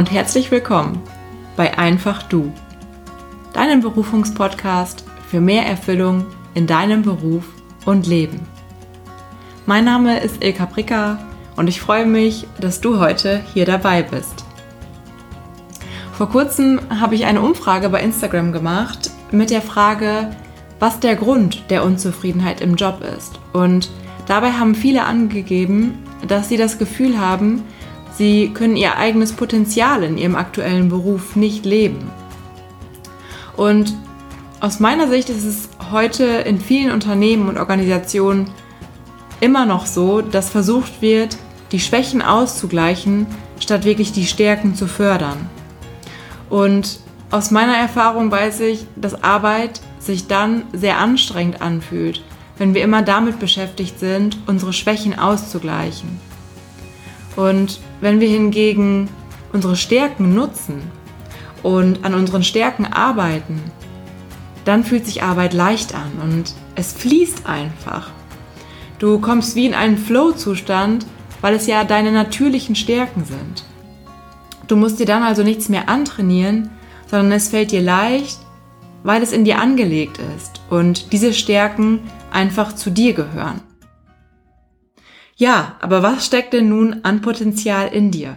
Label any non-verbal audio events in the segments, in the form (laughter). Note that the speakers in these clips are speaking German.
und herzlich willkommen bei Einfach Du, deinem Berufungspodcast für mehr Erfüllung in deinem Beruf und Leben. Mein Name ist Ilka Pricker und ich freue mich, dass du heute hier dabei bist. Vor kurzem habe ich eine Umfrage bei Instagram gemacht mit der Frage, was der Grund der Unzufriedenheit im Job ist. Und dabei haben viele angegeben, dass sie das Gefühl haben, sie können ihr eigenes Potenzial in ihrem aktuellen Beruf nicht leben. Und aus meiner Sicht ist es heute in vielen Unternehmen und Organisationen immer noch so, dass versucht wird, die Schwächen auszugleichen, statt wirklich die Stärken zu fördern. Und aus meiner Erfahrung weiß ich, dass Arbeit sich dann sehr anstrengend anfühlt, wenn wir immer damit beschäftigt sind, unsere Schwächen auszugleichen. Und wenn wir hingegen unsere Stärken nutzen und an unseren Stärken arbeiten, dann fühlt sich Arbeit leicht an und es fließt einfach. Du kommst wie in einen Flow-Zustand, weil es ja deine natürlichen Stärken sind. Du musst dir dann also nichts mehr antrainieren, sondern es fällt dir leicht, weil es in dir angelegt ist und diese Stärken einfach zu dir gehören. Ja, aber was steckt denn nun an Potenzial in dir?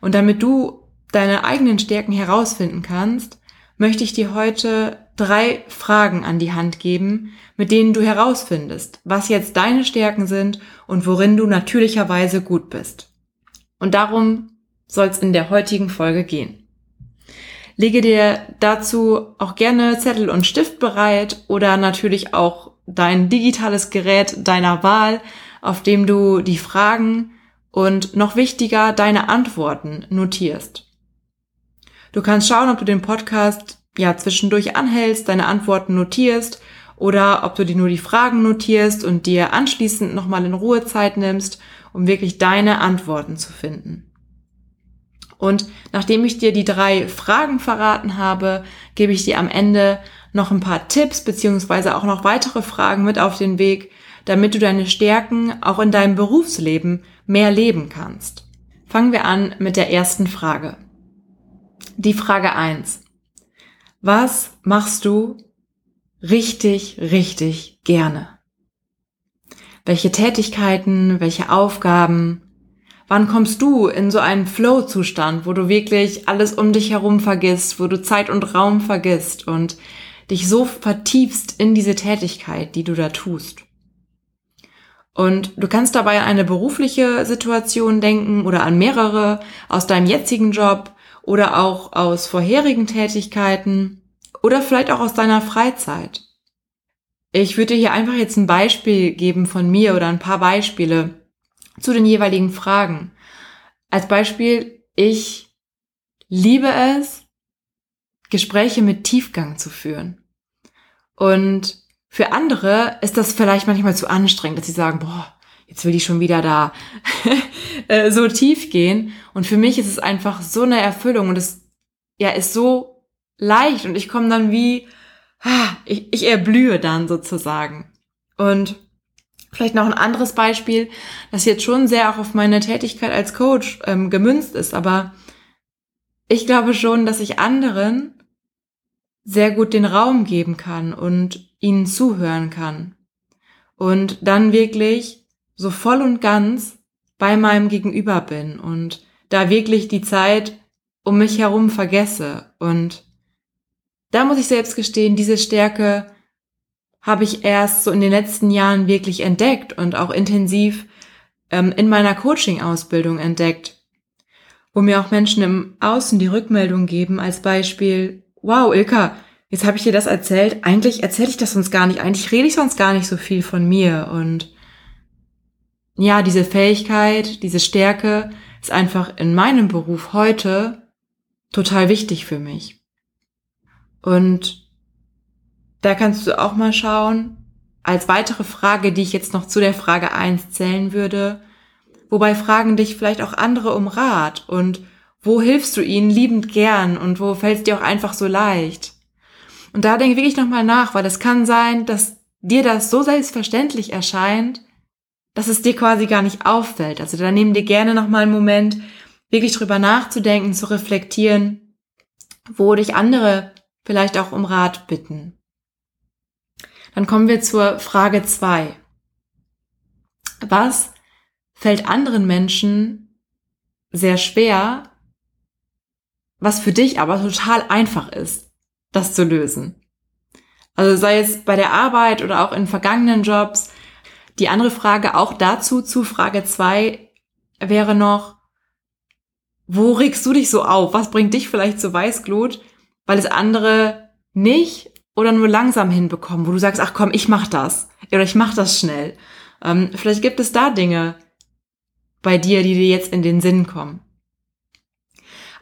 Und damit du deine eigenen Stärken herausfinden kannst, möchte ich dir heute drei Fragen an die Hand geben, mit denen du herausfindest, was jetzt deine Stärken sind und worin du natürlicherweise gut bist. Und darum soll es in der heutigen Folge gehen. Lege dir dazu auch gerne Zettel und Stift bereit oder natürlich auch dein digitales Gerät deiner Wahl, auf dem du die Fragen und noch wichtiger deine Antworten notierst. Du kannst schauen, ob du den Podcast ja zwischendurch anhältst, deine Antworten notierst oder ob du dir nur die Fragen notierst und dir anschließend nochmal in Ruhe Zeit nimmst, um wirklich deine Antworten zu finden. Und nachdem ich dir die drei Fragen verraten habe, gebe ich dir am Ende noch ein paar Tipps beziehungsweise auch noch weitere Fragen mit auf den Weg, damit du deine Stärken auch in deinem Berufsleben mehr leben kannst. Fangen wir an mit der ersten Frage. Die Frage eins: Was machst du richtig, richtig gerne? Welche Tätigkeiten, welche Aufgaben, Wann kommst du in so einen Flow-Zustand, wo du wirklich alles um dich herum vergisst, wo du Zeit und Raum vergisst und dich so vertiefst in diese Tätigkeit, die du da tust? Und du kannst dabei an eine berufliche Situation denken oder an mehrere aus deinem jetzigen Job oder auch aus vorherigen Tätigkeiten oder vielleicht auch aus deiner Freizeit. Ich würde hier einfach jetzt ein Beispiel geben von mir oder ein paar Beispiele, zu den jeweiligen Fragen. Als Beispiel, ich liebe es, Gespräche mit Tiefgang zu führen. Und für andere ist das vielleicht manchmal zu anstrengend, dass sie sagen, boah, jetzt will ich schon wieder da (laughs) äh, so tief gehen. Und für mich ist es einfach so eine Erfüllung und es ja ist so leicht und ich komme dann wie, ich, ich erblühe dann sozusagen. Und Vielleicht noch ein anderes Beispiel, das jetzt schon sehr auch auf meine Tätigkeit als Coach ähm, gemünzt ist, aber ich glaube schon, dass ich anderen sehr gut den Raum geben kann und ihnen zuhören kann. Und dann wirklich so voll und ganz bei meinem Gegenüber bin und da wirklich die Zeit um mich herum vergesse. Und da muss ich selbst gestehen, diese Stärke habe ich erst so in den letzten Jahren wirklich entdeckt und auch intensiv ähm, in meiner Coaching-Ausbildung entdeckt, wo mir auch Menschen im Außen die Rückmeldung geben als Beispiel, wow, Ilka, jetzt habe ich dir das erzählt, eigentlich erzähle ich das sonst gar nicht, eigentlich rede ich sonst gar nicht so viel von mir und ja, diese Fähigkeit, diese Stärke ist einfach in meinem Beruf heute total wichtig für mich. Und da kannst du auch mal schauen. Als weitere Frage, die ich jetzt noch zu der Frage eins zählen würde, wobei fragen dich vielleicht auch andere um Rat und wo hilfst du ihnen liebend gern und wo fällt es dir auch einfach so leicht? Und da denke wirklich nochmal nach, weil es kann sein, dass dir das so selbstverständlich erscheint, dass es dir quasi gar nicht auffällt. Also da nehmen dir gerne nochmal einen Moment, wirklich drüber nachzudenken, zu reflektieren, wo dich andere vielleicht auch um Rat bitten. Dann kommen wir zur Frage zwei. Was fällt anderen Menschen sehr schwer, was für dich aber total einfach ist, das zu lösen? Also sei es bei der Arbeit oder auch in vergangenen Jobs. Die andere Frage auch dazu, zu Frage zwei wäre noch, wo regst du dich so auf? Was bringt dich vielleicht zu Weißglut, weil es andere nicht oder nur langsam hinbekommen, wo du sagst, ach komm, ich mach das oder ich mach das schnell. Ähm, vielleicht gibt es da Dinge bei dir, die dir jetzt in den Sinn kommen.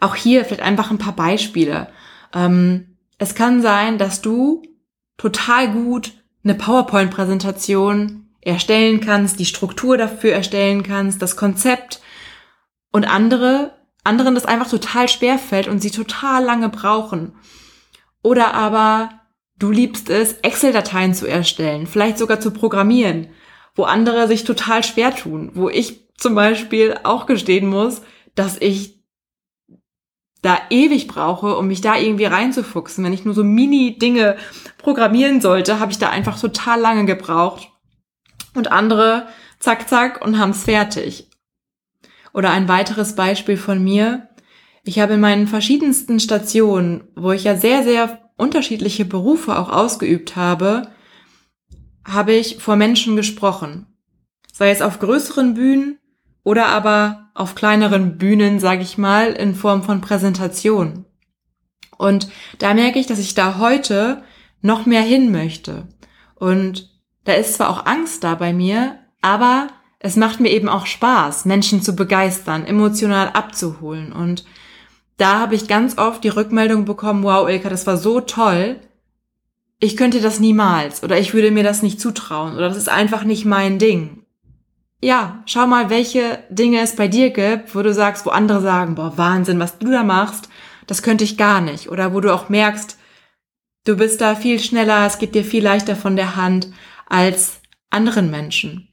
Auch hier vielleicht einfach ein paar Beispiele. Ähm, es kann sein, dass du total gut eine PowerPoint-Präsentation erstellen kannst, die Struktur dafür erstellen kannst, das Konzept und andere, anderen das einfach total schwer fällt und sie total lange brauchen. Oder aber du liebst es, Excel-Dateien zu erstellen, vielleicht sogar zu programmieren, wo andere sich total schwer tun, wo ich zum Beispiel auch gestehen muss, dass ich da ewig brauche, um mich da irgendwie reinzufuchsen. Wenn ich nur so Mini-Dinge programmieren sollte, habe ich da einfach total lange gebraucht. Und andere, zack, zack, und haben's fertig. Oder ein weiteres Beispiel von mir. Ich habe in meinen verschiedensten Stationen, wo ich ja sehr, sehr unterschiedliche Berufe auch ausgeübt habe, habe ich vor Menschen gesprochen. Sei es auf größeren Bühnen oder aber auf kleineren Bühnen, sage ich mal, in Form von Präsentation. Und da merke ich, dass ich da heute noch mehr hin möchte. Und da ist zwar auch Angst da bei mir, aber es macht mir eben auch Spaß, Menschen zu begeistern, emotional abzuholen. Und da habe ich ganz oft die Rückmeldung bekommen, wow, Ilka, das war so toll. Ich könnte das niemals oder ich würde mir das nicht zutrauen oder das ist einfach nicht mein Ding ja, schau mal, welche Dinge es bei dir gibt, wo du sagst, wo andere sagen, boah, Wahnsinn, was du da machst, das könnte ich gar nicht. Oder wo du auch merkst, du bist da viel schneller, es geht dir viel leichter von der Hand als anderen Menschen.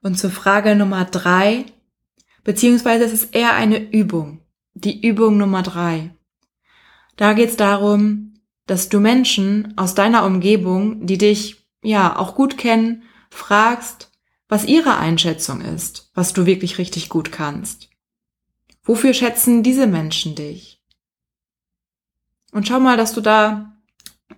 Und zur Frage Nummer drei, beziehungsweise es ist eher eine Übung. Die Übung Nummer drei. Da geht es darum, dass du Menschen aus deiner Umgebung, die dich ja auch gut kennen, fragst, was ihre Einschätzung ist, was du wirklich richtig gut kannst. Wofür schätzen diese Menschen dich? Und schau mal, dass du da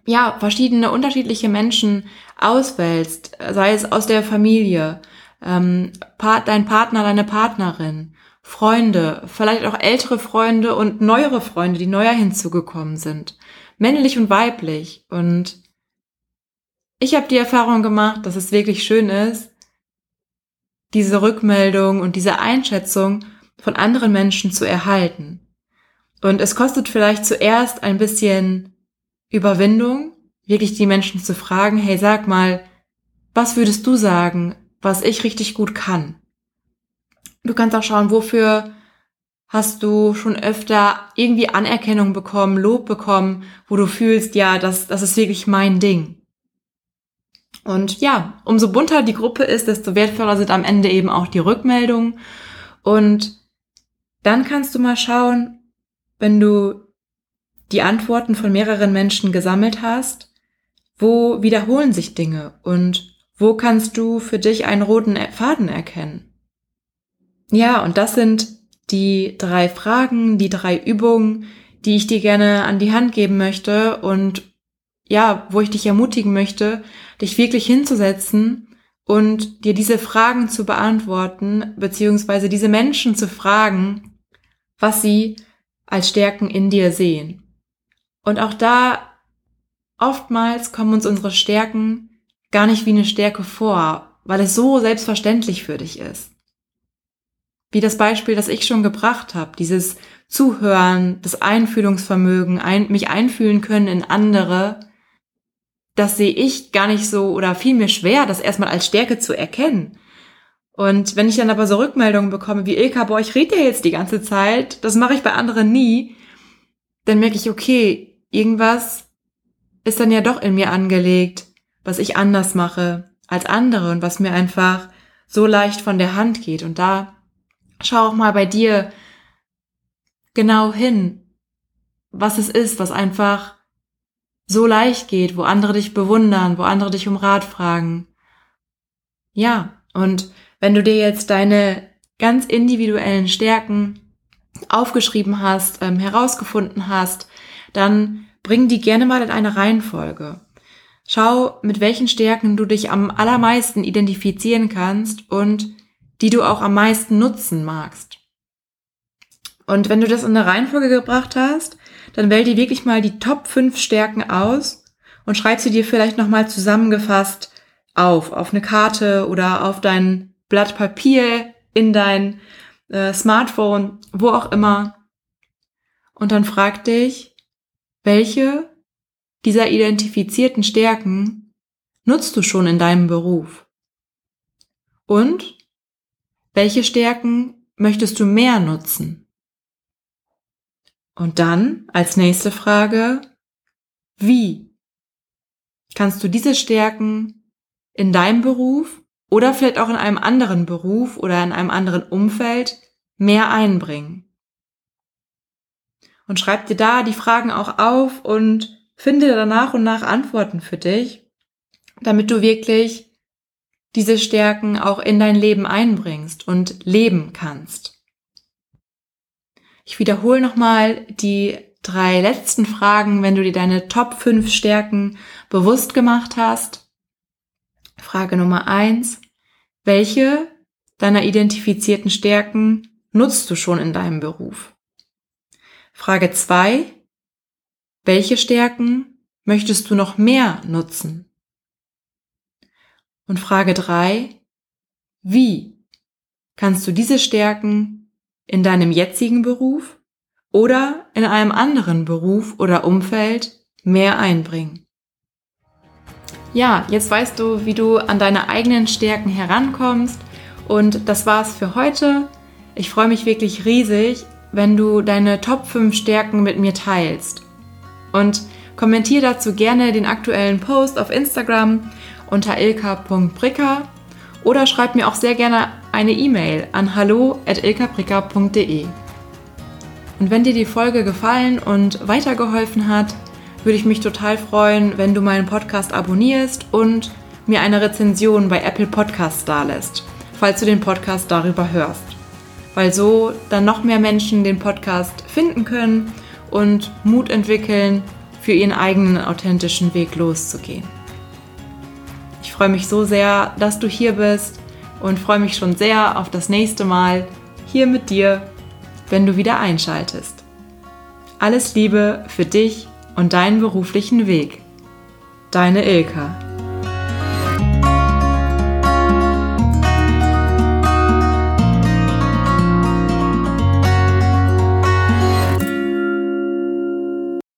ja verschiedene unterschiedliche Menschen auswählst, sei es aus der Familie, ähm, dein Partner, deine Partnerin, Freunde, vielleicht auch ältere Freunde und neuere Freunde, die neuer hinzugekommen sind, männlich und weiblich. Und ich habe die Erfahrung gemacht, dass es wirklich schön ist, diese Rückmeldung und diese Einschätzung von anderen Menschen zu erhalten. Und es kostet vielleicht zuerst ein bisschen Überwindung, wirklich die Menschen zu fragen, hey, sag mal, was würdest du sagen, was ich richtig gut kann? Du kannst auch schauen, wofür hast du schon öfter irgendwie Anerkennung bekommen, Lob bekommen, wo du fühlst, ja, das, das ist wirklich mein Ding. Und ja, umso bunter die Gruppe ist, desto wertvoller sind am Ende eben auch die Rückmeldungen. Und dann kannst du mal schauen, wenn du die Antworten von mehreren Menschen gesammelt hast, wo wiederholen sich Dinge und wo kannst du für dich einen roten Faden erkennen? Ja, und das sind die drei Fragen, die drei Übungen, die ich dir gerne an die Hand geben möchte und ja, wo ich dich ermutigen möchte, dich wirklich hinzusetzen und dir diese Fragen zu beantworten, beziehungsweise diese Menschen zu fragen, was sie als Stärken in dir sehen. Und auch da oftmals kommen uns unsere Stärken gar nicht wie eine Stärke vor, weil es so selbstverständlich für dich ist. Wie das Beispiel, das ich schon gebracht habe, dieses Zuhören, das Einfühlungsvermögen, ein, mich einfühlen können in andere, das sehe ich gar nicht so oder fiel mir schwer, das erstmal als Stärke zu erkennen. Und wenn ich dann aber so Rückmeldungen bekomme wie Ilka, boah, ich rede ja jetzt die ganze Zeit, das mache ich bei anderen nie, dann merke ich, okay, irgendwas ist dann ja doch in mir angelegt, was ich anders mache als andere und was mir einfach so leicht von der Hand geht. Und da schau auch mal bei dir, genau hin, was es ist, was einfach so leicht geht, wo andere dich bewundern, wo andere dich um Rat fragen. Ja, und wenn du dir jetzt deine ganz individuellen Stärken aufgeschrieben hast, ähm, herausgefunden hast, dann bring die gerne mal in eine Reihenfolge. Schau, mit welchen Stärken du dich am allermeisten identifizieren kannst und die du auch am meisten nutzen magst. Und wenn du das in eine Reihenfolge gebracht hast, dann wähl dir wirklich mal die Top 5 Stärken aus und schreib sie dir vielleicht nochmal zusammengefasst auf, auf eine Karte oder auf dein Blatt Papier, in dein äh, Smartphone, wo auch immer. Und dann frag dich, welche dieser identifizierten Stärken nutzt du schon in deinem Beruf? Und welche Stärken möchtest du mehr nutzen? Und dann als nächste Frage, wie kannst du diese Stärken in deinem Beruf oder vielleicht auch in einem anderen Beruf oder in einem anderen Umfeld mehr einbringen? Und schreib dir da die Fragen auch auf und finde da nach und nach Antworten für dich, damit du wirklich diese Stärken auch in dein Leben einbringst und leben kannst. Ich wiederhole nochmal die drei letzten Fragen, wenn du dir deine Top 5 Stärken bewusst gemacht hast. Frage Nummer eins: Welche deiner identifizierten Stärken nutzt du schon in deinem Beruf? Frage zwei: Welche Stärken möchtest du noch mehr nutzen? Und Frage drei: Wie kannst du diese Stärken in deinem jetzigen Beruf oder in einem anderen Beruf oder Umfeld mehr einbringen. Ja, jetzt weißt du, wie du an deine eigenen Stärken herankommst und das war's für heute. Ich freue mich wirklich riesig, wenn du deine Top 5 Stärken mit mir teilst. Und kommentiere dazu gerne den aktuellen Post auf Instagram unter ilka.bricker oder schreib mir auch sehr gerne eine E-Mail an hallo.ilkapricker.de. Und wenn dir die Folge gefallen und weitergeholfen hat, würde ich mich total freuen, wenn du meinen Podcast abonnierst und mir eine Rezension bei Apple Podcasts dalässt, falls du den Podcast darüber hörst. Weil so dann noch mehr Menschen den Podcast finden können und Mut entwickeln, für ihren eigenen authentischen Weg loszugehen. Ich freue mich so sehr, dass du hier bist und freue mich schon sehr auf das nächste Mal hier mit dir, wenn du wieder einschaltest. Alles Liebe für dich und deinen beruflichen Weg. Deine Ilka.